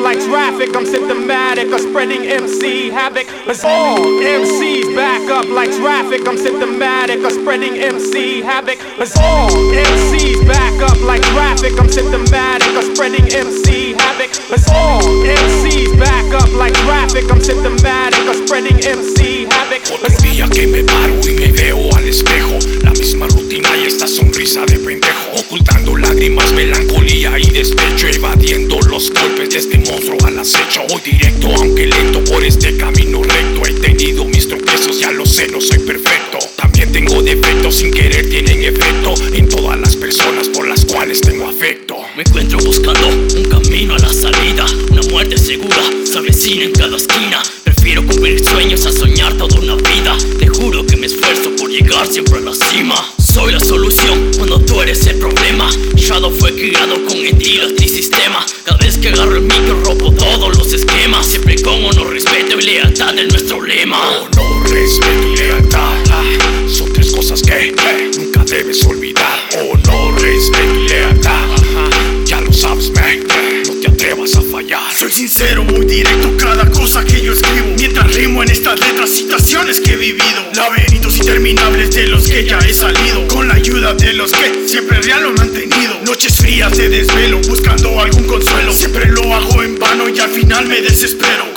like traffic. I'm symptomatic of spreading MC havoc. Let's all MCs back up like traffic. I'm symptomatic of spreading MC havoc. Let's all MCs back up like traffic. I'm symptomatic of spreading MC havoc. Let's all MCs back up like traffic. I'm symptomatic of spreading MC havoc. Otro día que me paro y me veo al espejo La misma rutina y esta sonrisa de pendejo Ocultando lágrimas, melancolía acecho Voy directo aunque lento por este camino recto. He tenido mis tropiezos, ya lo sé, no soy perfecto. También tengo defectos, sin querer tienen efecto En todas las personas por las cuales tengo afecto. Me encuentro buscando un camino a la salida Una muerte segura se avecina en cada esquina. Prefiero cumplir sueños a soñar toda una vida. Te juro que me esfuerzo por llegar siempre a la cima. Soy la solución cuando tú eres el problema. Shadow fue criado con estilos y sistema. Cada vez que agarro el micro lema Honor, respeto y lealtad. Son tres cosas que nunca debes olvidar. Honor, respeto y lealtad. Ya lo sabes, man No te atrevas a fallar. Soy sincero, muy directo, cada cosa que yo escribo. Mientras rimo en estas letras, situaciones que he vivido. Laberintos interminables de los que ya he salido. Con la ayuda de los que siempre real lo han mantenido. Noches frías de desvelo, buscando algún consuelo. Siempre lo hago en vano y al final me desespero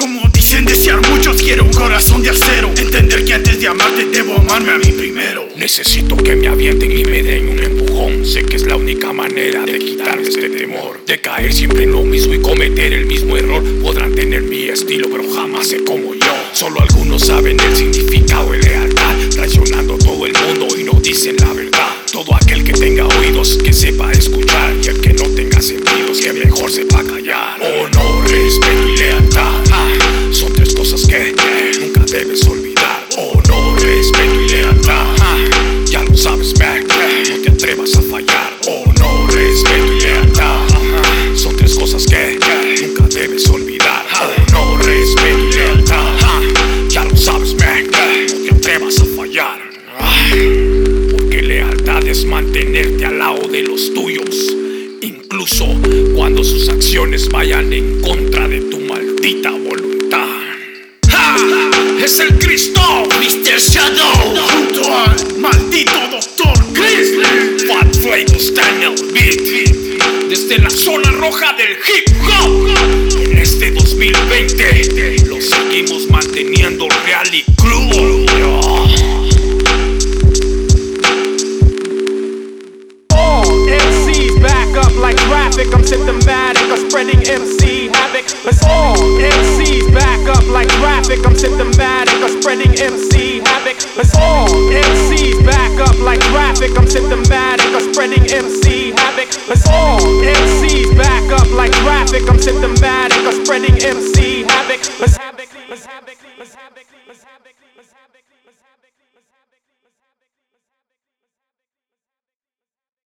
dicen desear muchos, quiero un corazón de acero. Entender que antes de amarte debo amarme a mí primero. Necesito que me avienten y me den un empujón. Sé que es la única manera de quitarme este temor. De caer siempre en lo mismo y cometer el mismo error. Podrán tener mi estilo pero jamás sé como yo. Solo algunos saben el significado de lealtad Traicionando todo el mundo y no dicen la verdad. Todo aquel que tenga oídos que sepa escuchar Y el que no tenga sentidos que mejor sepa callar. Honor, respeto y lealtad sabes, eh, No te atrevas a fallar Honor, respeto y lealtad Son tres cosas que nunca debes olvidar Honor, respeto y lealtad Ya lo sabes, eh, No te atrevas a fallar Porque lealtad es mantenerte al lado de los tuyos Incluso cuando sus acciones vayan en contra de tu maldita voluntad ¡Ja! ¡Es el Cristo! Mr. Shadow Flavors Daniel Beat Desde la zona roja del hip hop En este 2020 Lo seguimos manteniendo real y crudo All MCs back up like traffic. I'm symptomatic of spreading MC havoc. Let's all MCs back up like traffic. I'm symptomatic of spreading MC havoc. Let's all MCs back up like traffic. I'm symptomatic spreading MC havoc. Let's all MCs back up like traffic. I'm symptomatic of spreading MC havoc. Let's havoc, let's havoc, let's havoc, let's havoc, let's havoc.